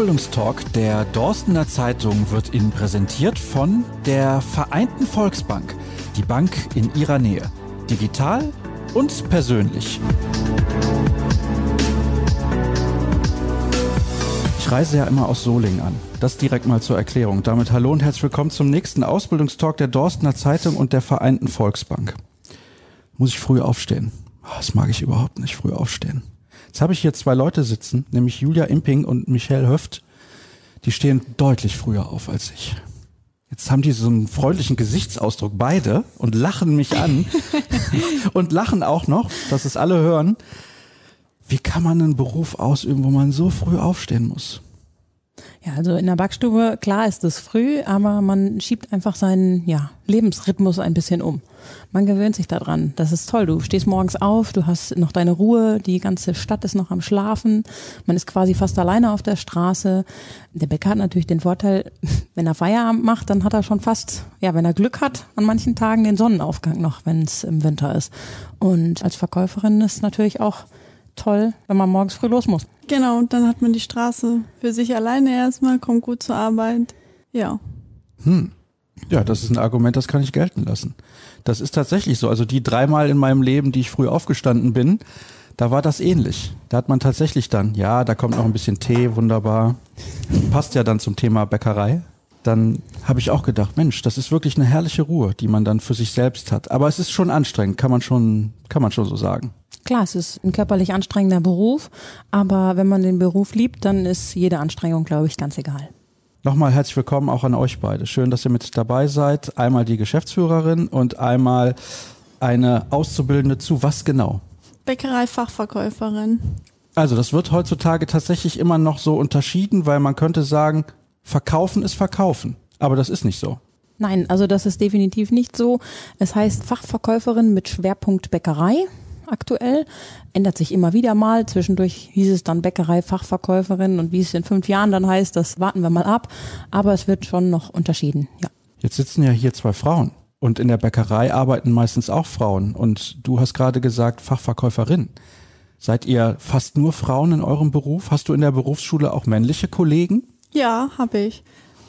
Ausbildungstalk der Dorstener Zeitung wird Ihnen präsentiert von der Vereinten Volksbank, die Bank in Ihrer Nähe. Digital und persönlich. Ich reise ja immer aus Solingen an. Das direkt mal zur Erklärung. Damit hallo und herzlich willkommen zum nächsten Ausbildungstalk der Dorstener Zeitung und der Vereinten Volksbank. Muss ich früh aufstehen? Ah, das mag ich überhaupt nicht, früh aufstehen. Jetzt habe ich hier zwei Leute sitzen, nämlich Julia Imping und Michelle Höft. Die stehen deutlich früher auf als ich. Jetzt haben die so einen freundlichen Gesichtsausdruck beide und lachen mich an und lachen auch noch, dass es alle hören. Wie kann man einen Beruf ausüben, wo man so früh aufstehen muss? Ja, also in der Backstube, klar ist es früh, aber man schiebt einfach seinen ja, Lebensrhythmus ein bisschen um. Man gewöhnt sich daran. Das ist toll. Du stehst morgens auf, du hast noch deine Ruhe, die ganze Stadt ist noch am Schlafen. Man ist quasi fast alleine auf der Straße. Der Bäcker hat natürlich den Vorteil, wenn er Feierabend macht, dann hat er schon fast, ja, wenn er Glück hat, an manchen Tagen den Sonnenaufgang noch, wenn es im Winter ist. Und als Verkäuferin ist natürlich auch toll, wenn man morgens früh los muss. Genau, und dann hat man die Straße für sich alleine erstmal, kommt gut zur Arbeit. Ja. Hm. Ja, das ist ein Argument, das kann ich gelten lassen. Das ist tatsächlich so. Also die dreimal in meinem Leben, die ich früh aufgestanden bin, da war das ähnlich. Da hat man tatsächlich dann, ja, da kommt noch ein bisschen Tee, wunderbar. Passt ja dann zum Thema Bäckerei. Dann habe ich auch gedacht, Mensch, das ist wirklich eine herrliche Ruhe, die man dann für sich selbst hat. Aber es ist schon anstrengend, kann man schon, kann man schon so sagen. Klar, es ist ein körperlich anstrengender Beruf, aber wenn man den Beruf liebt, dann ist jede Anstrengung, glaube ich, ganz egal. Nochmal herzlich willkommen auch an euch beide. Schön, dass ihr mit dabei seid. Einmal die Geschäftsführerin und einmal eine Auszubildende zu was genau? Bäckerei-Fachverkäuferin. Also das wird heutzutage tatsächlich immer noch so unterschieden, weil man könnte sagen, verkaufen ist verkaufen. Aber das ist nicht so. Nein, also das ist definitiv nicht so. Es heißt Fachverkäuferin mit Schwerpunkt Bäckerei aktuell. Ändert sich immer wieder mal. Zwischendurch hieß es dann Bäckerei, Fachverkäuferin und wie es in fünf Jahren dann heißt, das warten wir mal ab. Aber es wird schon noch unterschieden, ja. Jetzt sitzen ja hier zwei Frauen. Und in der Bäckerei arbeiten meistens auch Frauen. Und du hast gerade gesagt, Fachverkäuferin. Seid ihr fast nur Frauen in eurem Beruf? Hast du in der Berufsschule auch männliche Kollegen? Ja, habe ich.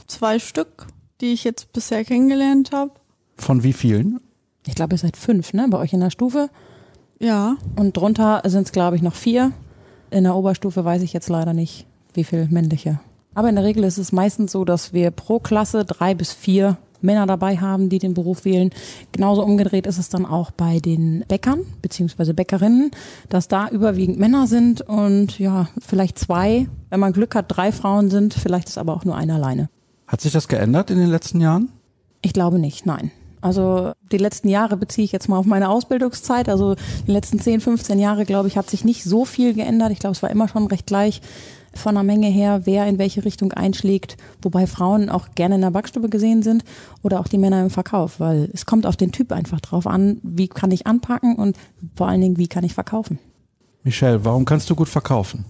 Zwei Stück, die ich jetzt bisher kennengelernt habe. Von wie vielen? Ich glaube, ihr seid fünf, ne? Bei euch in der Stufe. Ja. Und drunter sind es, glaube ich, noch vier. In der Oberstufe weiß ich jetzt leider nicht, wie viel männliche. Aber in der Regel ist es meistens so, dass wir pro Klasse drei bis vier Männer dabei haben, die den Beruf wählen. Genauso umgedreht ist es dann auch bei den Bäckern beziehungsweise Bäckerinnen, dass da überwiegend Männer sind und ja, vielleicht zwei, wenn man Glück hat, drei Frauen sind, vielleicht ist aber auch nur eine alleine. Hat sich das geändert in den letzten Jahren? Ich glaube nicht, nein. Also die letzten Jahre beziehe ich jetzt mal auf meine Ausbildungszeit. Also die letzten 10, 15 Jahre, glaube ich, hat sich nicht so viel geändert. Ich glaube, es war immer schon recht gleich von der Menge her, wer in welche Richtung einschlägt, wobei Frauen auch gerne in der Backstube gesehen sind oder auch die Männer im Verkauf, weil es kommt auf den Typ einfach drauf an, wie kann ich anpacken und vor allen Dingen, wie kann ich verkaufen. Michelle, warum kannst du gut verkaufen?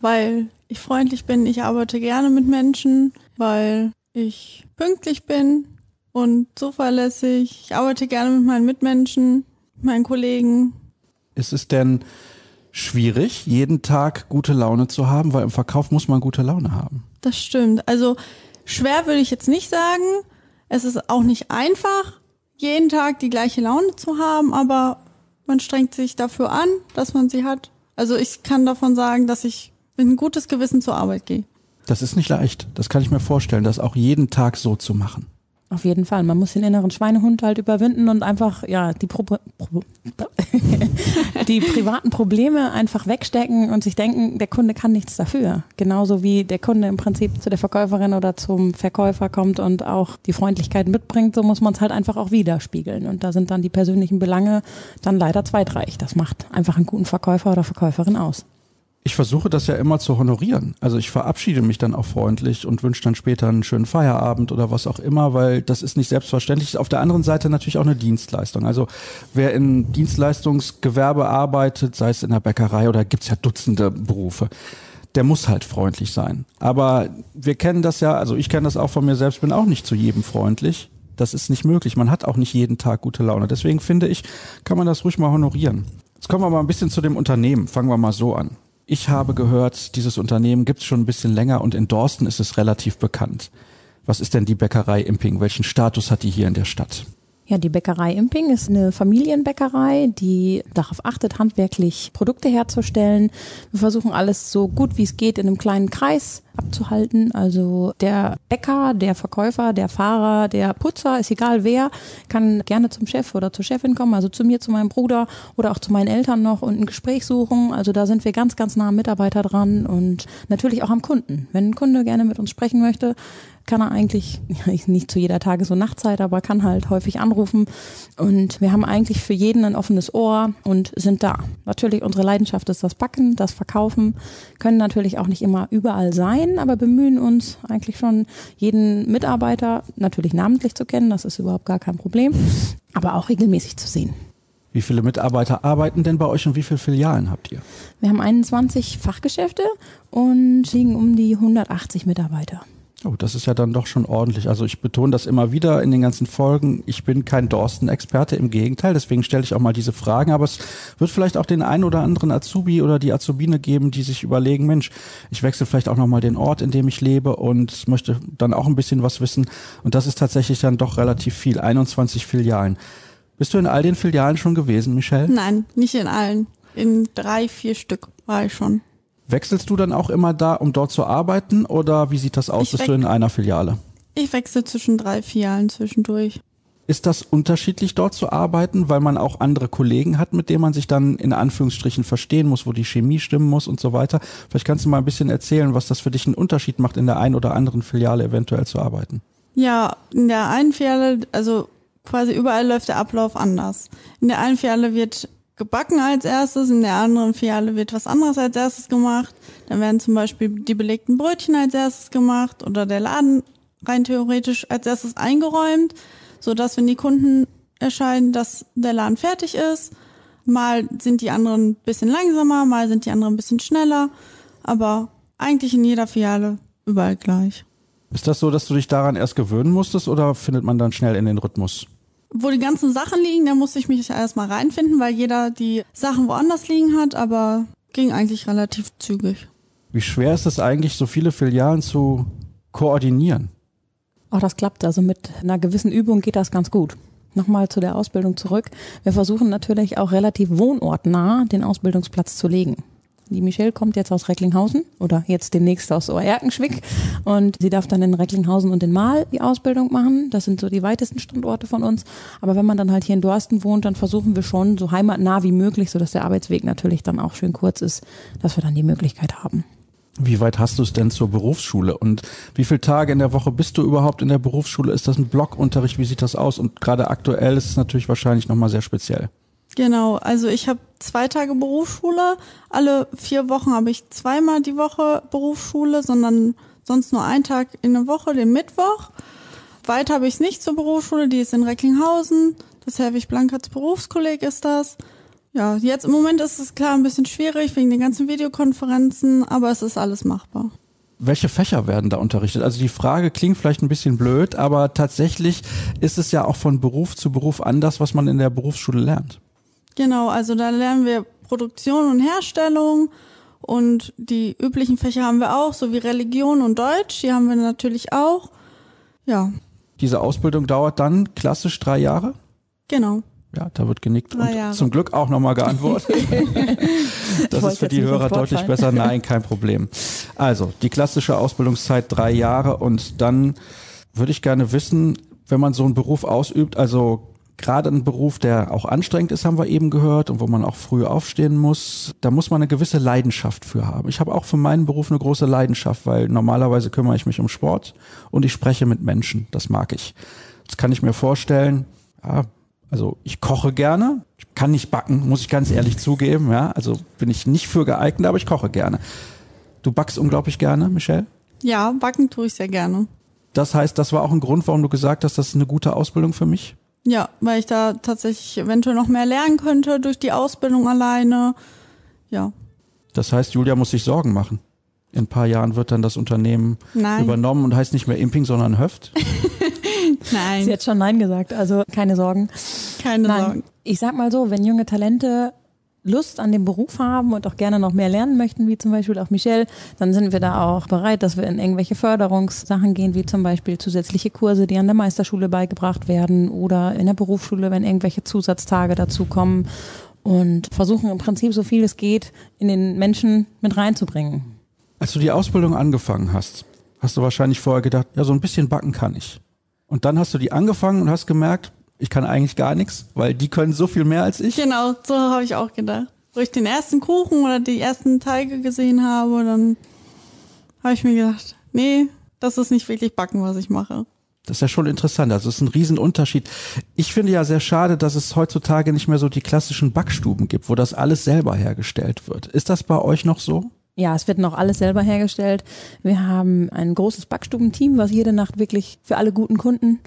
Weil ich freundlich bin, ich arbeite gerne mit Menschen, weil ich pünktlich bin, und zuverlässig. Ich arbeite gerne mit meinen Mitmenschen, meinen Kollegen. Ist es denn schwierig, jeden Tag gute Laune zu haben? Weil im Verkauf muss man gute Laune haben. Das stimmt. Also schwer würde ich jetzt nicht sagen. Es ist auch nicht einfach, jeden Tag die gleiche Laune zu haben, aber man strengt sich dafür an, dass man sie hat. Also ich kann davon sagen, dass ich mit ein gutes Gewissen zur Arbeit gehe. Das ist nicht leicht. Das kann ich mir vorstellen, das auch jeden Tag so zu machen. Auf jeden Fall. Man muss den inneren Schweinehund halt überwinden und einfach, ja, die, Pro Pro die privaten Probleme einfach wegstecken und sich denken, der Kunde kann nichts dafür. Genauso wie der Kunde im Prinzip zu der Verkäuferin oder zum Verkäufer kommt und auch die Freundlichkeit mitbringt, so muss man es halt einfach auch widerspiegeln. Und da sind dann die persönlichen Belange dann leider zweitreich. Das macht einfach einen guten Verkäufer oder Verkäuferin aus ich versuche das ja immer zu honorieren. Also ich verabschiede mich dann auch freundlich und wünsche dann später einen schönen Feierabend oder was auch immer, weil das ist nicht selbstverständlich. Auf der anderen Seite natürlich auch eine Dienstleistung. Also wer in Dienstleistungsgewerbe arbeitet, sei es in der Bäckerei oder gibt's ja Dutzende Berufe, der muss halt freundlich sein. Aber wir kennen das ja, also ich kenne das auch von mir selbst, bin auch nicht zu jedem freundlich. Das ist nicht möglich. Man hat auch nicht jeden Tag gute Laune. Deswegen finde ich, kann man das ruhig mal honorieren. Jetzt kommen wir mal ein bisschen zu dem Unternehmen. Fangen wir mal so an. Ich habe gehört, dieses Unternehmen gibt es schon ein bisschen länger und in Dorsten ist es relativ bekannt. Was ist denn die Bäckerei Imping? Welchen Status hat die hier in der Stadt? Ja, die Bäckerei Imping ist eine Familienbäckerei, die darauf achtet, handwerklich Produkte herzustellen. Wir versuchen alles so gut wie es geht in einem kleinen Kreis abzuhalten. Also der Bäcker, der Verkäufer, der Fahrer, der Putzer, ist egal wer, kann gerne zum Chef oder zur Chefin kommen, also zu mir, zu meinem Bruder oder auch zu meinen Eltern noch und ein Gespräch suchen. Also da sind wir ganz, ganz nah am Mitarbeiter dran und natürlich auch am Kunden. Wenn ein Kunde gerne mit uns sprechen möchte, kann er eigentlich, nicht zu jeder Tages- und Nachtzeit, aber kann halt häufig anrufen. Und wir haben eigentlich für jeden ein offenes Ohr und sind da. Natürlich, unsere Leidenschaft ist das Backen, das Verkaufen, können natürlich auch nicht immer überall sein, aber bemühen uns eigentlich schon, jeden Mitarbeiter natürlich namentlich zu kennen, das ist überhaupt gar kein Problem, aber auch regelmäßig zu sehen. Wie viele Mitarbeiter arbeiten denn bei euch und wie viele Filialen habt ihr? Wir haben 21 Fachgeschäfte und liegen um die 180 Mitarbeiter. Oh, das ist ja dann doch schon ordentlich. Also ich betone das immer wieder in den ganzen Folgen. Ich bin kein Dorsten-Experte, im Gegenteil. Deswegen stelle ich auch mal diese Fragen. Aber es wird vielleicht auch den einen oder anderen Azubi oder die Azubine geben, die sich überlegen, Mensch, ich wechsle vielleicht auch nochmal den Ort, in dem ich lebe und möchte dann auch ein bisschen was wissen. Und das ist tatsächlich dann doch relativ viel. 21 Filialen. Bist du in all den Filialen schon gewesen, Michelle? Nein, nicht in allen. In drei, vier Stück war ich schon. Wechselst du dann auch immer da, um dort zu arbeiten oder wie sieht das aus? Ich Bist du in einer Filiale? Ich wechsle zwischen drei Filialen zwischendurch. Ist das unterschiedlich dort zu arbeiten, weil man auch andere Kollegen hat, mit denen man sich dann in Anführungsstrichen verstehen muss, wo die Chemie stimmen muss und so weiter? Vielleicht kannst du mal ein bisschen erzählen, was das für dich einen Unterschied macht, in der einen oder anderen Filiale eventuell zu arbeiten. Ja, in der einen Filiale, also quasi überall läuft der Ablauf anders. In der einen Filiale wird gebacken als erstes, in der anderen Filiale wird was anderes als erstes gemacht. Dann werden zum Beispiel die belegten Brötchen als erstes gemacht oder der Laden rein theoretisch als erstes eingeräumt, so dass wenn die Kunden erscheinen, dass der Laden fertig ist. Mal sind die anderen ein bisschen langsamer, mal sind die anderen ein bisschen schneller, aber eigentlich in jeder Filiale überall gleich. Ist das so, dass du dich daran erst gewöhnen musstest oder findet man dann schnell in den Rhythmus? Wo die ganzen Sachen liegen, da musste ich mich erstmal reinfinden, weil jeder die Sachen woanders liegen hat, aber ging eigentlich relativ zügig. Wie schwer ist es eigentlich, so viele Filialen zu koordinieren? Auch das klappt. Also mit einer gewissen Übung geht das ganz gut. Nochmal zu der Ausbildung zurück. Wir versuchen natürlich auch relativ wohnortnah den Ausbildungsplatz zu legen. Die Michelle kommt jetzt aus Recklinghausen oder jetzt demnächst aus Oerkenschwick und sie darf dann in Recklinghausen und in Mahl die Ausbildung machen. Das sind so die weitesten Standorte von uns. Aber wenn man dann halt hier in Dorsten wohnt, dann versuchen wir schon so heimatnah wie möglich, sodass der Arbeitsweg natürlich dann auch schön kurz ist, dass wir dann die Möglichkeit haben. Wie weit hast du es denn zur Berufsschule und wie viele Tage in der Woche bist du überhaupt in der Berufsschule? Ist das ein Blockunterricht? Wie sieht das aus? Und gerade aktuell ist es natürlich wahrscheinlich nochmal sehr speziell. Genau, also ich habe zwei Tage Berufsschule. Alle vier Wochen habe ich zweimal die Woche Berufsschule, sondern sonst nur einen Tag in der Woche, den Mittwoch. Weiter habe ich es nicht zur Berufsschule, die ist in Recklinghausen. Das Herwig Blankerts Berufskolleg ist das. Ja, jetzt im Moment ist es klar ein bisschen schwierig wegen den ganzen Videokonferenzen, aber es ist alles machbar. Welche Fächer werden da unterrichtet? Also die Frage klingt vielleicht ein bisschen blöd, aber tatsächlich ist es ja auch von Beruf zu Beruf anders, was man in der Berufsschule lernt. Genau, also da lernen wir Produktion und Herstellung und die üblichen Fächer haben wir auch, so wie Religion und Deutsch, die haben wir natürlich auch. Ja. Diese Ausbildung dauert dann klassisch drei Jahre? Genau. Ja, da wird genickt Drei und Jahre. zum Glück auch nochmal geantwortet. das ist für die Hörer deutlich besser. Nein, kein Problem. Also, die klassische Ausbildungszeit drei Jahre und dann würde ich gerne wissen, wenn man so einen Beruf ausübt, also gerade ein Beruf, der auch anstrengend ist, haben wir eben gehört und wo man auch früh aufstehen muss, da muss man eine gewisse Leidenschaft für haben. Ich habe auch für meinen Beruf eine große Leidenschaft, weil normalerweise kümmere ich mich um Sport und ich spreche mit Menschen. Das mag ich. Jetzt kann ich mir vorstellen, ja, also ich koche gerne, ich kann nicht backen, muss ich ganz ehrlich zugeben, ja. Also bin ich nicht für geeignet, aber ich koche gerne. Du backst unglaublich gerne, Michelle? Ja, backen tue ich sehr gerne. Das heißt, das war auch ein Grund, warum du gesagt hast, das ist eine gute Ausbildung für mich? Ja, weil ich da tatsächlich eventuell noch mehr lernen könnte durch die Ausbildung alleine. Ja. Das heißt, Julia muss sich Sorgen machen. In ein paar Jahren wird dann das Unternehmen Nein. übernommen und heißt nicht mehr Imping, sondern Höft. Nein, Sie hat schon Nein gesagt, also keine Sorgen. keine Nein, Sorgen. ich sag mal so, wenn junge Talente Lust an dem Beruf haben und auch gerne noch mehr lernen möchten, wie zum Beispiel auch Michelle, dann sind wir da auch bereit, dass wir in irgendwelche Förderungssachen gehen, wie zum Beispiel zusätzliche Kurse, die an der Meisterschule beigebracht werden oder in der Berufsschule, wenn irgendwelche Zusatztage dazukommen und versuchen im Prinzip so viel es geht, in den Menschen mit reinzubringen. Als du die Ausbildung angefangen hast, hast du wahrscheinlich vorher gedacht, ja, so ein bisschen backen kann ich. Und dann hast du die angefangen und hast gemerkt, ich kann eigentlich gar nichts, weil die können so viel mehr als ich. Genau, so habe ich auch gedacht. Wo ich den ersten Kuchen oder die ersten Teige gesehen habe, dann habe ich mir gedacht, nee, das ist nicht wirklich Backen, was ich mache. Das ist ja schon interessant. Also es ist ein Riesenunterschied. Ich finde ja sehr schade, dass es heutzutage nicht mehr so die klassischen Backstuben gibt, wo das alles selber hergestellt wird. Ist das bei euch noch so? Ja, es wird noch alles selber hergestellt. Wir haben ein großes Backstubenteam, was jede Nacht wirklich für alle guten Kunden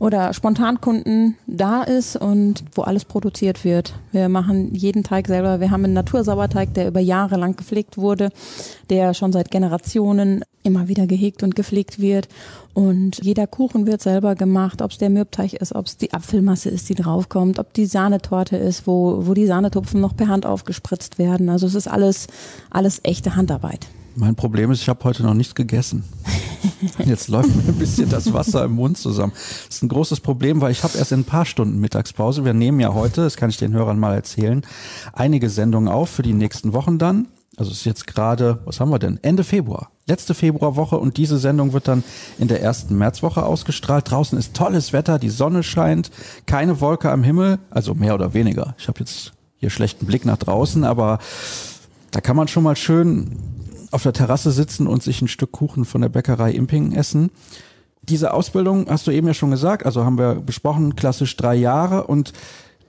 oder Spontankunden da ist und wo alles produziert wird. Wir machen jeden Teig selber. Wir haben einen Natursauerteig, der über Jahre lang gepflegt wurde, der schon seit Generationen immer wieder gehegt und gepflegt wird. Und jeder Kuchen wird selber gemacht, ob es der Mürbteig ist, ob es die Apfelmasse ist, die draufkommt, ob die Sahnetorte ist, wo, wo die Sahnetupfen noch per Hand aufgespritzt werden. Also es ist alles, alles echte Handarbeit. Mein Problem ist, ich habe heute noch nichts gegessen. Jetzt läuft mir ein bisschen das Wasser im Mund zusammen. Das ist ein großes Problem, weil ich habe erst in ein paar Stunden Mittagspause. Wir nehmen ja heute, das kann ich den Hörern mal erzählen, einige Sendungen auf für die nächsten Wochen dann. Also es ist jetzt gerade, was haben wir denn? Ende Februar. Letzte Februarwoche und diese Sendung wird dann in der ersten Märzwoche ausgestrahlt. Draußen ist tolles Wetter, die Sonne scheint, keine Wolke am Himmel, also mehr oder weniger. Ich habe jetzt hier schlechten Blick nach draußen, aber da kann man schon mal schön auf der Terrasse sitzen und sich ein Stück Kuchen von der Bäckerei Imping essen. Diese Ausbildung hast du eben ja schon gesagt, also haben wir besprochen, klassisch drei Jahre und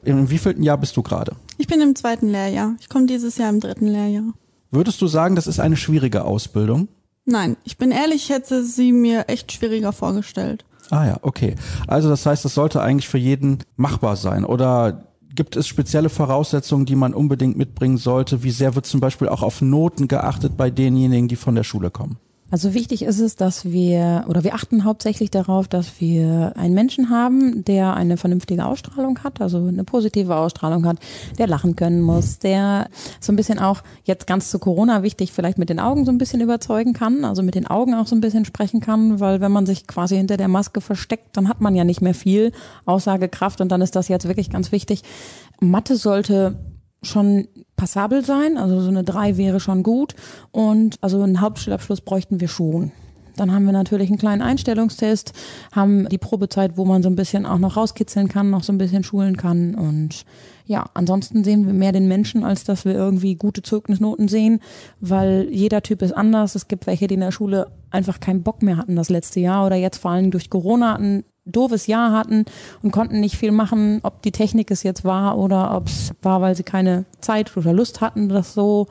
im wievielten Jahr bist du gerade? Ich bin im zweiten Lehrjahr. Ich komme dieses Jahr im dritten Lehrjahr. Würdest du sagen, das ist eine schwierige Ausbildung? Nein, ich bin ehrlich, ich hätte sie mir echt schwieriger vorgestellt. Ah ja, okay. Also das heißt, das sollte eigentlich für jeden machbar sein. Oder gibt es spezielle Voraussetzungen, die man unbedingt mitbringen sollte? Wie sehr wird zum Beispiel auch auf Noten geachtet bei denjenigen, die von der Schule kommen? Also wichtig ist es, dass wir, oder wir achten hauptsächlich darauf, dass wir einen Menschen haben, der eine vernünftige Ausstrahlung hat, also eine positive Ausstrahlung hat, der lachen können muss, der so ein bisschen auch, jetzt ganz zu Corona wichtig, vielleicht mit den Augen so ein bisschen überzeugen kann, also mit den Augen auch so ein bisschen sprechen kann, weil wenn man sich quasi hinter der Maske versteckt, dann hat man ja nicht mehr viel Aussagekraft und dann ist das jetzt wirklich ganz wichtig. Mathe sollte schon passabel sein, also so eine 3 wäre schon gut und also einen Hauptschulabschluss bräuchten wir schon. Dann haben wir natürlich einen kleinen Einstellungstest, haben die Probezeit, wo man so ein bisschen auch noch rauskitzeln kann, noch so ein bisschen schulen kann und ja, ansonsten sehen wir mehr den Menschen, als dass wir irgendwie gute Zeugnisnoten sehen, weil jeder Typ ist anders. Es gibt welche, die in der Schule einfach keinen Bock mehr hatten das letzte Jahr oder jetzt vor allem durch Corona ein doofes Jahr hatten und konnten nicht viel machen, ob die Technik es jetzt war oder ob es war, weil sie keine Zeit oder Lust hatten, das so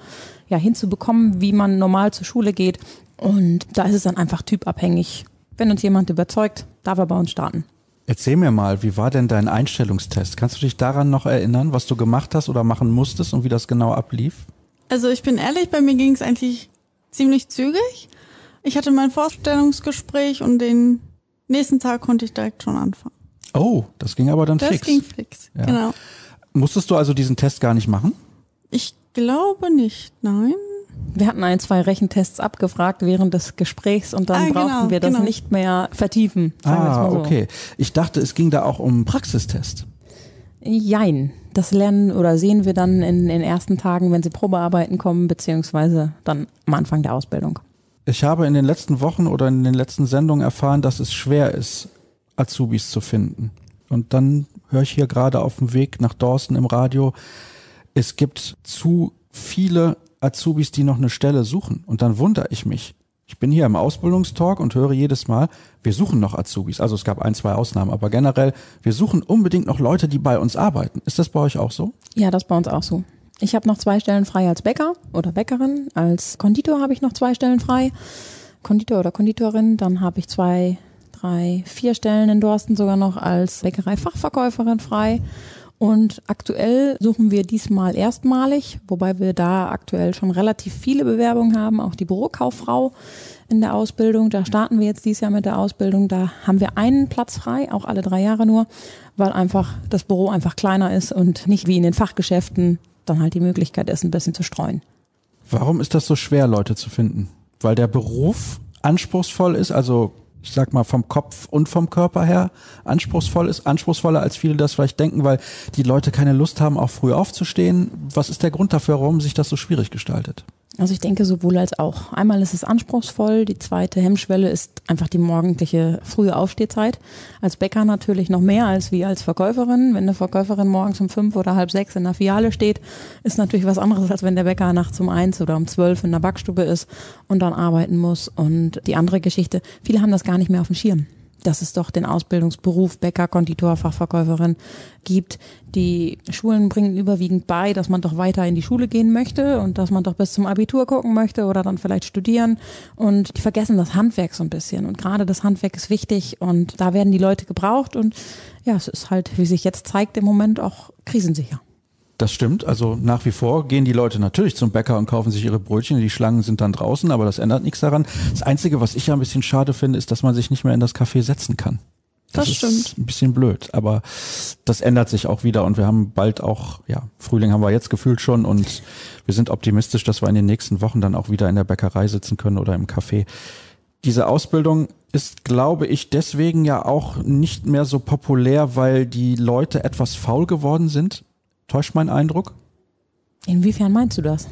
ja hinzubekommen, wie man normal zur Schule geht. Und da ist es dann einfach typabhängig. Wenn uns jemand überzeugt, darf er bei uns starten. Erzähl mir mal, wie war denn dein Einstellungstest? Kannst du dich daran noch erinnern, was du gemacht hast oder machen musstest und wie das genau ablief? Also ich bin ehrlich, bei mir ging es eigentlich ziemlich zügig. Ich hatte mein Vorstellungsgespräch und den nächsten Tag konnte ich direkt schon anfangen. Oh, das ging aber dann das fix. Das ging fix, ja. genau. Musstest du also diesen Test gar nicht machen? Ich glaube nicht, nein. Wir hatten ein, zwei Rechentests abgefragt während des Gesprächs und dann ah, brauchten genau, wir das genau. nicht mehr vertiefen. ah, so. okay. Ich dachte, es ging da auch um Praxistest. Jein. Das lernen oder sehen wir dann in den ersten Tagen, wenn sie Probearbeiten kommen, beziehungsweise dann am Anfang der Ausbildung. Ich habe in den letzten Wochen oder in den letzten Sendungen erfahren, dass es schwer ist, Azubis zu finden. Und dann höre ich hier gerade auf dem Weg nach Dorsten im Radio, es gibt zu viele Azubis, die noch eine Stelle suchen. Und dann wundere ich mich. Ich bin hier im Ausbildungstalk und höre jedes Mal, wir suchen noch Azubis. Also es gab ein, zwei Ausnahmen, aber generell, wir suchen unbedingt noch Leute, die bei uns arbeiten. Ist das bei euch auch so? Ja, das ist bei uns auch so. Ich habe noch zwei Stellen frei als Bäcker oder Bäckerin. Als Konditor habe ich noch zwei Stellen frei. Konditor oder Konditorin. Dann habe ich zwei, drei, vier Stellen in Dorsten sogar noch als Bäckerei-Fachverkäuferin frei. Und aktuell suchen wir diesmal erstmalig, wobei wir da aktuell schon relativ viele Bewerbungen haben, auch die Bürokauffrau in der Ausbildung. Da starten wir jetzt dieses Jahr mit der Ausbildung. Da haben wir einen Platz frei, auch alle drei Jahre nur, weil einfach das Büro einfach kleiner ist und nicht wie in den Fachgeschäften dann halt die Möglichkeit ist, ein bisschen zu streuen. Warum ist das so schwer, Leute zu finden? Weil der Beruf anspruchsvoll ist, also ich sag mal vom Kopf und vom Körper her anspruchsvoll ist, anspruchsvoller als viele das vielleicht denken, weil die Leute keine Lust haben, auch früh aufzustehen. Was ist der Grund dafür, warum sich das so schwierig gestaltet? Also ich denke sowohl als auch. Einmal ist es anspruchsvoll, die zweite Hemmschwelle ist einfach die morgendliche frühe Aufstehzeit. Als Bäcker natürlich noch mehr als wie als Verkäuferin. Wenn eine Verkäuferin morgens um fünf oder halb sechs in der Filiale steht, ist natürlich was anderes, als wenn der Bäcker nachts um eins oder um zwölf in der Backstube ist und dann arbeiten muss. Und die andere Geschichte, viele haben das gar nicht mehr auf dem Schirm dass es doch den Ausbildungsberuf Bäcker, Konditor, Fachverkäuferin gibt. Die Schulen bringen überwiegend bei, dass man doch weiter in die Schule gehen möchte und dass man doch bis zum Abitur gucken möchte oder dann vielleicht studieren. Und die vergessen das Handwerk so ein bisschen. Und gerade das Handwerk ist wichtig und da werden die Leute gebraucht. Und ja, es ist halt, wie sich jetzt zeigt, im Moment auch krisensicher. Das stimmt. Also nach wie vor gehen die Leute natürlich zum Bäcker und kaufen sich ihre Brötchen. Die Schlangen sind dann draußen, aber das ändert nichts daran. Das Einzige, was ich ja ein bisschen schade finde, ist, dass man sich nicht mehr in das Café setzen kann. Das, das stimmt. Ist ein bisschen blöd, aber das ändert sich auch wieder und wir haben bald auch, ja, Frühling haben wir jetzt gefühlt schon und wir sind optimistisch, dass wir in den nächsten Wochen dann auch wieder in der Bäckerei sitzen können oder im Café. Diese Ausbildung ist, glaube ich, deswegen ja auch nicht mehr so populär, weil die Leute etwas faul geworden sind. Täuscht mein Eindruck? Inwiefern meinst du das?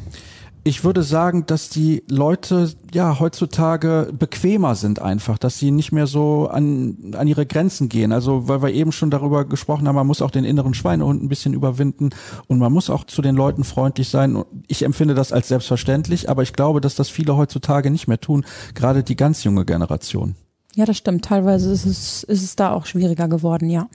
Ich würde sagen, dass die Leute ja heutzutage bequemer sind einfach, dass sie nicht mehr so an, an ihre Grenzen gehen. Also weil wir eben schon darüber gesprochen haben, man muss auch den inneren Schweinehund ein bisschen überwinden und man muss auch zu den Leuten freundlich sein. Ich empfinde das als selbstverständlich, aber ich glaube, dass das viele heutzutage nicht mehr tun, gerade die ganz junge Generation. Ja, das stimmt. Teilweise ist es, ist es da auch schwieriger geworden, ja.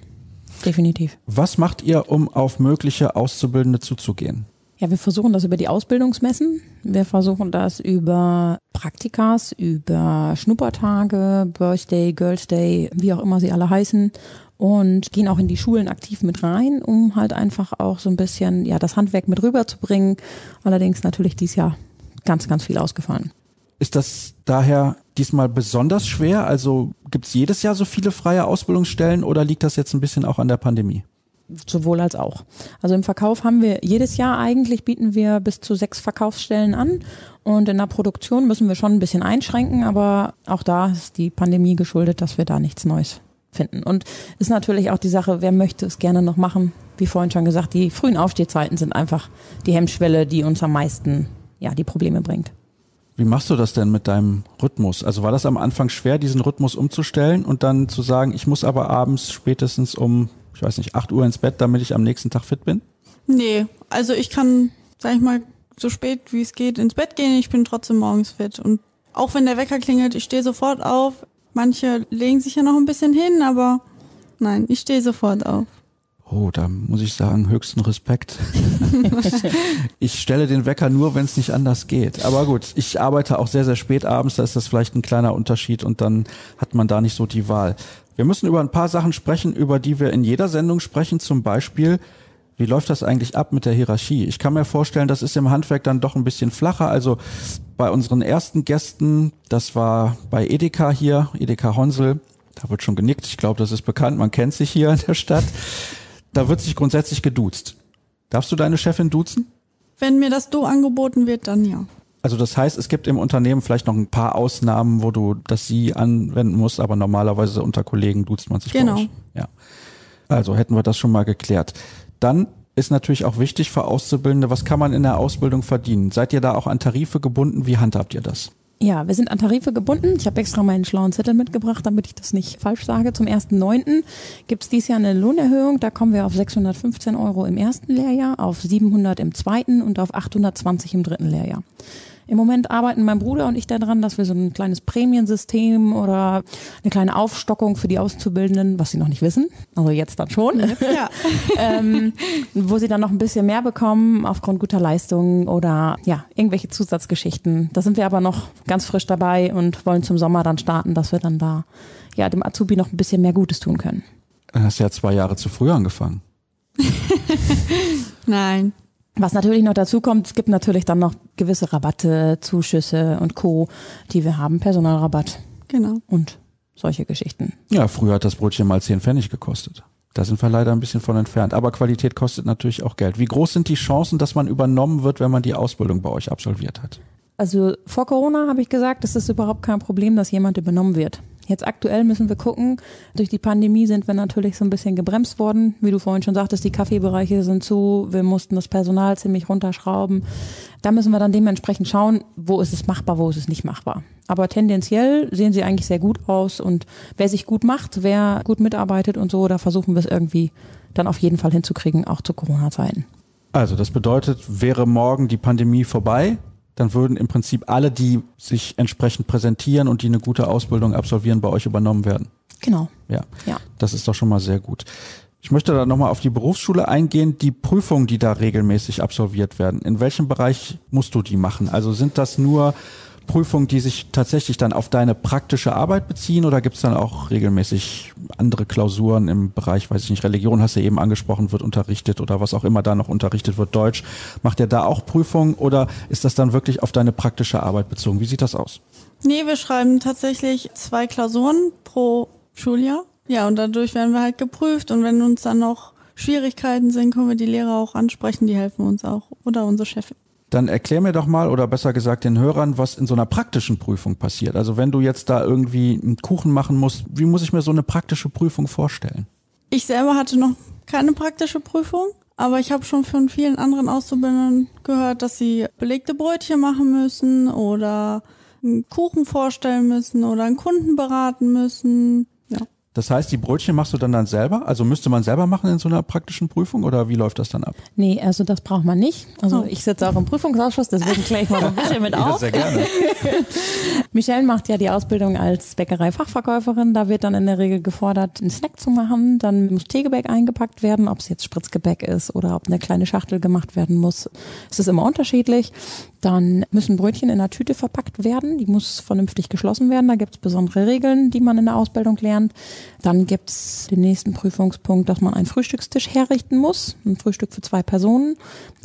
Definitiv. Was macht ihr, um auf mögliche Auszubildende zuzugehen? Ja, wir versuchen das über die Ausbildungsmessen. Wir versuchen das über Praktikas, über Schnuppertage, Birthday, Girls Day, wie auch immer sie alle heißen. Und gehen auch in die Schulen aktiv mit rein, um halt einfach auch so ein bisschen, ja, das Handwerk mit rüberzubringen. Allerdings natürlich dieses Jahr ganz, ganz viel ausgefallen. Ist das daher diesmal besonders schwer? Also gibt es jedes Jahr so viele freie Ausbildungsstellen oder liegt das jetzt ein bisschen auch an der Pandemie? Sowohl als auch. Also im Verkauf haben wir jedes Jahr eigentlich bieten wir bis zu sechs Verkaufsstellen an und in der Produktion müssen wir schon ein bisschen einschränken, aber auch da ist die Pandemie geschuldet, dass wir da nichts Neues finden. Und ist natürlich auch die Sache, wer möchte es gerne noch machen? Wie vorhin schon gesagt, die frühen Aufstehzeiten sind einfach die Hemmschwelle, die uns am meisten ja die Probleme bringt. Wie machst du das denn mit deinem Rhythmus? Also war das am Anfang schwer, diesen Rhythmus umzustellen und dann zu sagen, ich muss aber abends spätestens um, ich weiß nicht, 8 Uhr ins Bett, damit ich am nächsten Tag fit bin? Nee, also ich kann, sag ich mal, so spät wie es geht ins Bett gehen, ich bin trotzdem morgens fit. Und auch wenn der Wecker klingelt, ich stehe sofort auf. Manche legen sich ja noch ein bisschen hin, aber nein, ich stehe sofort auf. Oh, da muss ich sagen, höchsten Respekt. ich stelle den Wecker nur, wenn es nicht anders geht. Aber gut, ich arbeite auch sehr, sehr spät abends, da ist das vielleicht ein kleiner Unterschied und dann hat man da nicht so die Wahl. Wir müssen über ein paar Sachen sprechen, über die wir in jeder Sendung sprechen. Zum Beispiel, wie läuft das eigentlich ab mit der Hierarchie? Ich kann mir vorstellen, das ist im Handwerk dann doch ein bisschen flacher. Also bei unseren ersten Gästen, das war bei Edeka hier, Edeka Honsel, da wird schon genickt. Ich glaube, das ist bekannt. Man kennt sich hier in der Stadt da wird sich grundsätzlich geduzt. Darfst du deine Chefin duzen? Wenn mir das Du angeboten wird, dann ja. Also das heißt, es gibt im Unternehmen vielleicht noch ein paar Ausnahmen, wo du das Sie anwenden musst, aber normalerweise unter Kollegen duzt man sich. Genau. Ja. Also hätten wir das schon mal geklärt. Dann ist natürlich auch wichtig für Auszubildende, was kann man in der Ausbildung verdienen? Seid ihr da auch an Tarife gebunden? Wie handhabt ihr das? Ja, wir sind an Tarife gebunden. Ich habe extra meinen schlauen Zettel mitgebracht, damit ich das nicht falsch sage. Zum 1.9. gibt es dieses Jahr eine Lohnerhöhung. Da kommen wir auf 615 Euro im ersten Lehrjahr, auf 700 im zweiten und auf 820 im dritten Lehrjahr. Im Moment arbeiten mein Bruder und ich daran, dass wir so ein kleines Prämiensystem oder eine kleine Aufstockung für die Auszubildenden, was sie noch nicht wissen, also jetzt dann schon, ja. ähm, wo sie dann noch ein bisschen mehr bekommen aufgrund guter Leistungen oder ja, irgendwelche Zusatzgeschichten. Da sind wir aber noch ganz frisch dabei und wollen zum Sommer dann starten, dass wir dann da ja dem Azubi noch ein bisschen mehr Gutes tun können. Du hast ja zwei Jahre zu früh angefangen. Nein. Was natürlich noch dazu kommt, es gibt natürlich dann noch gewisse Rabatte, Zuschüsse und Co., die wir haben, Personalrabatt. Genau. Und solche Geschichten. Ja, früher hat das Brötchen mal 10 Pfennig gekostet. Da sind wir leider ein bisschen von entfernt. Aber Qualität kostet natürlich auch Geld. Wie groß sind die Chancen, dass man übernommen wird, wenn man die Ausbildung bei euch absolviert hat? Also vor Corona habe ich gesagt, es ist überhaupt kein Problem, dass jemand übernommen wird. Jetzt aktuell müssen wir gucken. Durch die Pandemie sind wir natürlich so ein bisschen gebremst worden. Wie du vorhin schon sagtest, die Kaffeebereiche sind zu. Wir mussten das Personal ziemlich runterschrauben. Da müssen wir dann dementsprechend schauen, wo ist es machbar, wo ist es nicht machbar. Aber tendenziell sehen sie eigentlich sehr gut aus und wer sich gut macht, wer gut mitarbeitet und so, da versuchen wir es irgendwie dann auf jeden Fall hinzukriegen, auch zu Corona-Zeiten. Also das bedeutet, wäre morgen die Pandemie vorbei, dann würden im Prinzip alle, die sich entsprechend präsentieren und die eine gute Ausbildung absolvieren, bei euch übernommen werden. Genau. Ja. Ja. Das ist doch schon mal sehr gut. Ich möchte da nochmal auf die Berufsschule eingehen, die Prüfungen, die da regelmäßig absolviert werden. In welchem Bereich musst du die machen? Also sind das nur Prüfungen, die sich tatsächlich dann auf deine praktische Arbeit beziehen oder gibt es dann auch regelmäßig andere Klausuren im Bereich, weiß ich nicht, Religion hast du eben angesprochen, wird unterrichtet oder was auch immer da noch unterrichtet wird, Deutsch. Macht ihr da auch Prüfungen oder ist das dann wirklich auf deine praktische Arbeit bezogen? Wie sieht das aus? Nee, wir schreiben tatsächlich zwei Klausuren pro Schuljahr. Ja, und dadurch werden wir halt geprüft und wenn uns dann noch Schwierigkeiten sind, können wir die Lehrer auch ansprechen, die helfen uns auch oder unsere Chefin. Dann erklär mir doch mal oder besser gesagt den Hörern, was in so einer praktischen Prüfung passiert. Also wenn du jetzt da irgendwie einen Kuchen machen musst, wie muss ich mir so eine praktische Prüfung vorstellen? Ich selber hatte noch keine praktische Prüfung, aber ich habe schon von vielen anderen Auszubildenden gehört, dass sie belegte Brötchen machen müssen oder einen Kuchen vorstellen müssen oder einen Kunden beraten müssen. Das heißt, die Brötchen machst du dann dann selber? Also müsste man selber machen in so einer praktischen Prüfung oder wie läuft das dann ab? Nee, also das braucht man nicht. Also Oh. ich sitze auch im Prüfungsausschuss, deswegen kläre ich mal so ein bisschen mit auf. sehr gerne. Michelle macht ja die Ausbildung als Bäckerei-Fachverkäuferin. Da wird dann in der Regel gefordert, einen Snack zu machen. Dann muss Teegebäck eingepackt werden, ob es jetzt Spritzgebäck ist oder ob eine kleine Schachtel gemacht werden muss. Es ist immer unterschiedlich. Dann müssen Brötchen in einer Tüte verpackt werden. Die muss vernünftig geschlossen werden. Da gibt es besondere Regeln, die man in der Ausbildung lernt. Dann gibt es den nächsten Prüfungspunkt, dass man einen Frühstückstisch herrichten muss. Ein Frühstück für zwei Personen.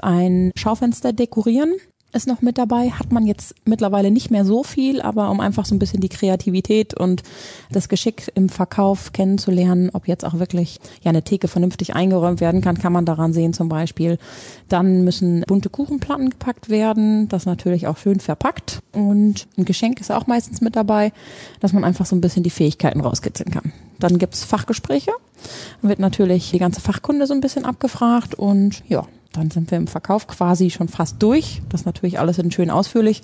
Ein Schaufenster dekorieren ist noch mit dabei. Hat man jetzt mittlerweile nicht mehr so viel, aber um einfach so ein bisschen die Kreativität und das Geschick im Verkauf kennenzulernen, ob jetzt auch wirklich ja eine Theke vernünftig eingeräumt werden kann, kann man daran sehen zum Beispiel. Dann müssen bunte Kuchenplatten gepackt werden, das natürlich auch schön verpackt. Und ein Geschenk ist auch meistens mit dabei, dass man einfach so ein bisschen die Fähigkeiten rauskitzeln kann. Dann gibt's Fachgespräche, wird natürlich die ganze Fachkunde so ein bisschen abgefragt und ja, dann sind wir im Verkauf quasi schon fast durch. Das natürlich alles in schön ausführlich.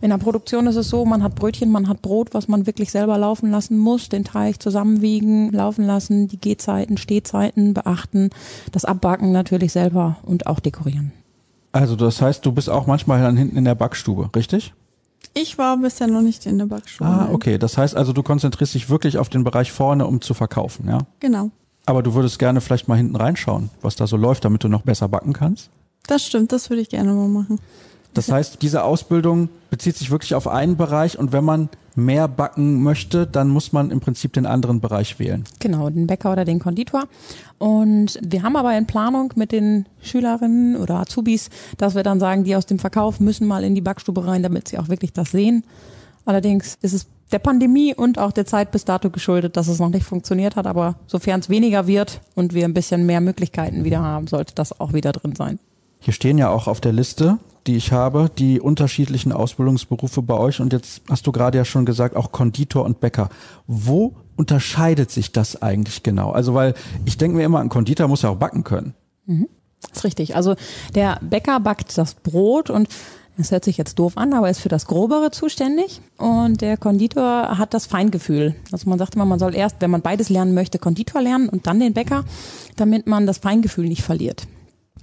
In der Produktion ist es so, man hat Brötchen, man hat Brot, was man wirklich selber laufen lassen muss, den Teig zusammenwiegen, laufen lassen, die Gehzeiten, Stehzeiten beachten, das Abbacken natürlich selber und auch dekorieren. Also das heißt, du bist auch manchmal dann hinten in der Backstube, richtig? Ich war bisher noch nicht in der Backstube. Ah, okay. Das heißt also, du konzentrierst dich wirklich auf den Bereich vorne, um zu verkaufen, ja? Genau. Aber du würdest gerne vielleicht mal hinten reinschauen, was da so läuft, damit du noch besser backen kannst? Das stimmt, das würde ich gerne mal machen. Das heißt, diese Ausbildung bezieht sich wirklich auf einen Bereich und wenn man mehr backen möchte, dann muss man im Prinzip den anderen Bereich wählen. Genau, den Bäcker oder den Konditor. Und wir haben aber in Planung mit den Schülerinnen oder Azubis, dass wir dann sagen, die aus dem Verkauf müssen mal in die Backstube rein, damit sie auch wirklich das sehen. Allerdings ist es der Pandemie und auch der Zeit bis dato geschuldet, dass es noch nicht funktioniert hat. Aber sofern es weniger wird und wir ein bisschen mehr Möglichkeiten wieder haben, sollte das auch wieder drin sein. Hier stehen ja auch auf der Liste, die ich habe, die unterschiedlichen Ausbildungsberufe bei euch. Und jetzt hast du gerade ja schon gesagt, auch Konditor und Bäcker. Wo unterscheidet sich das eigentlich genau? Also, weil ich denke mir immer, ein Konditor muss ja auch backen können. Das ist richtig. Also der Bäcker backt das Brot und das hört sich jetzt doof an, aber ist für das Grobere zuständig. Und der Konditor hat das Feingefühl. Also man sagt immer, man soll erst, wenn man beides lernen möchte, Konditor lernen und dann den Bäcker, damit man das Feingefühl nicht verliert.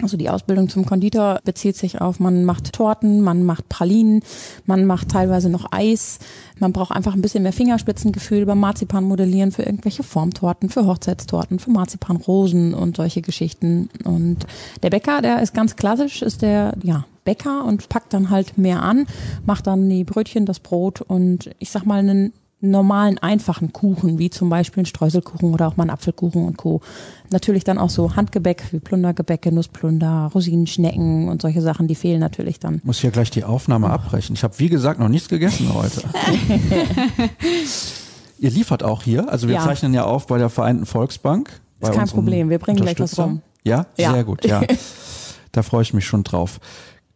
Also die Ausbildung zum Konditor bezieht sich auf, man macht Torten, man macht Pralinen, man macht teilweise noch Eis. Man braucht einfach ein bisschen mehr Fingerspitzengefühl beim Marzipanmodellieren für irgendwelche Formtorten, für Hochzeitstorten, für Marzipanrosen und solche Geschichten. Und der Bäcker, der ist ganz klassisch, ist der, ja, Bäcker und packt dann halt mehr an, macht dann die Brötchen, das Brot und ich sag mal einen normalen, einfachen Kuchen, wie zum Beispiel ein Streuselkuchen oder auch mal ein Apfelkuchen und Co. Natürlich dann auch so Handgebäck wie Plundergebäcke, Nussplunder, Rosinenschnecken und solche Sachen, die fehlen natürlich dann. Muss hier gleich die Aufnahme abbrechen. Ich habe, wie gesagt, noch nichts gegessen heute. Ihr liefert auch hier, also wir Ja. zeichnen ja auf bei der Vereinten Volksbank. Ist kein Problem, wir bringen gleich was rum. Ja? Ja. sehr gut, ja. da freue ich mich schon drauf.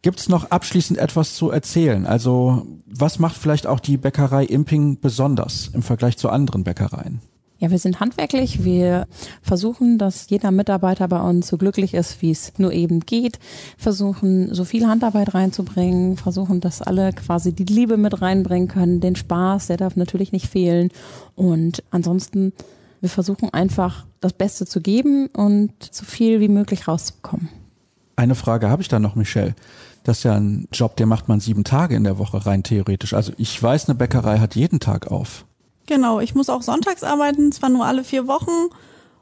Gibt's noch abschließend etwas zu erzählen? Also, was macht vielleicht auch die Bäckerei Imping besonders im Vergleich zu anderen Bäckereien? Ja, wir sind handwerklich. Wir versuchen, dass jeder Mitarbeiter bei uns so glücklich ist, wie es nur eben geht. Versuchen, so viel Handarbeit reinzubringen. Versuchen, dass alle quasi die Liebe mit reinbringen können. Den Spaß, der darf natürlich nicht fehlen. Und ansonsten, wir versuchen einfach, das Beste zu geben und so viel wie möglich rauszubekommen. Eine Frage habe ich da noch, Michelle. Das ist ja ein Job, den macht man sieben Tage in der Woche rein theoretisch. Also ich weiß, eine Bäckerei hat jeden Tag auf. Genau, ich muss auch sonntags arbeiten, zwar nur alle vier Wochen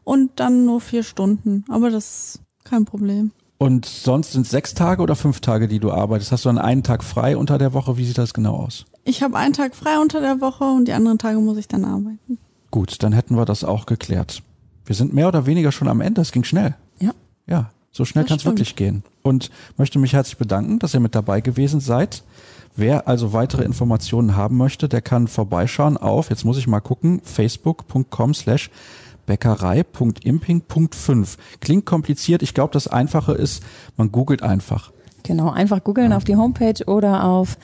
und dann nur vier Stunden. Aber das ist kein Problem. Und sonst sind es sechs Tage oder fünf Tage, die du arbeitest. Hast du dann einen Tag frei unter der Woche? Wie sieht das genau aus? Ich habe einen Tag frei unter der Woche und die anderen Tage muss ich dann arbeiten. Gut, dann hätten wir das auch geklärt. Wir sind mehr oder weniger schon am Ende. Es ging schnell. Ja. Ja, so schnell kann es wirklich gehen. Und möchte mich herzlich bedanken, dass ihr mit dabei gewesen seid. Wer also weitere Informationen haben möchte, der kann vorbeischauen auf, jetzt muss ich mal gucken, facebook.com slash bäckerei.imping.5. Klingt kompliziert. Ich glaube, das Einfache ist, man googelt einfach. Genau, einfach googeln auf die Homepage oder auf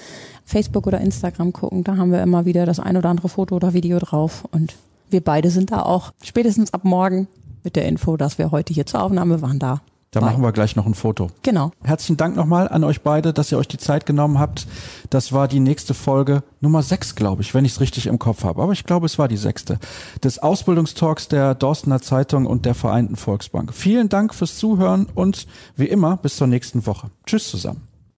Facebook oder Instagram gucken. Da haben wir immer wieder das ein oder andere Foto oder Video drauf. Und wir beide sind da auch spätestens ab morgen mit der Info, dass wir heute hier zur Aufnahme waren da. Da machen wir gleich noch ein Foto. Genau. Herzlichen Dank nochmal an euch beide, dass ihr euch die Zeit genommen habt. Das war die nächste Folge Nummer 6, glaube ich, wenn ich es richtig im Kopf habe. Aber ich glaube, es war die sechste des Ausbildungstalks der Dorstener Zeitung und der Vereinten Volksbank. Vielen Dank fürs Zuhören und wie immer bis zur nächsten Woche. Tschüss zusammen.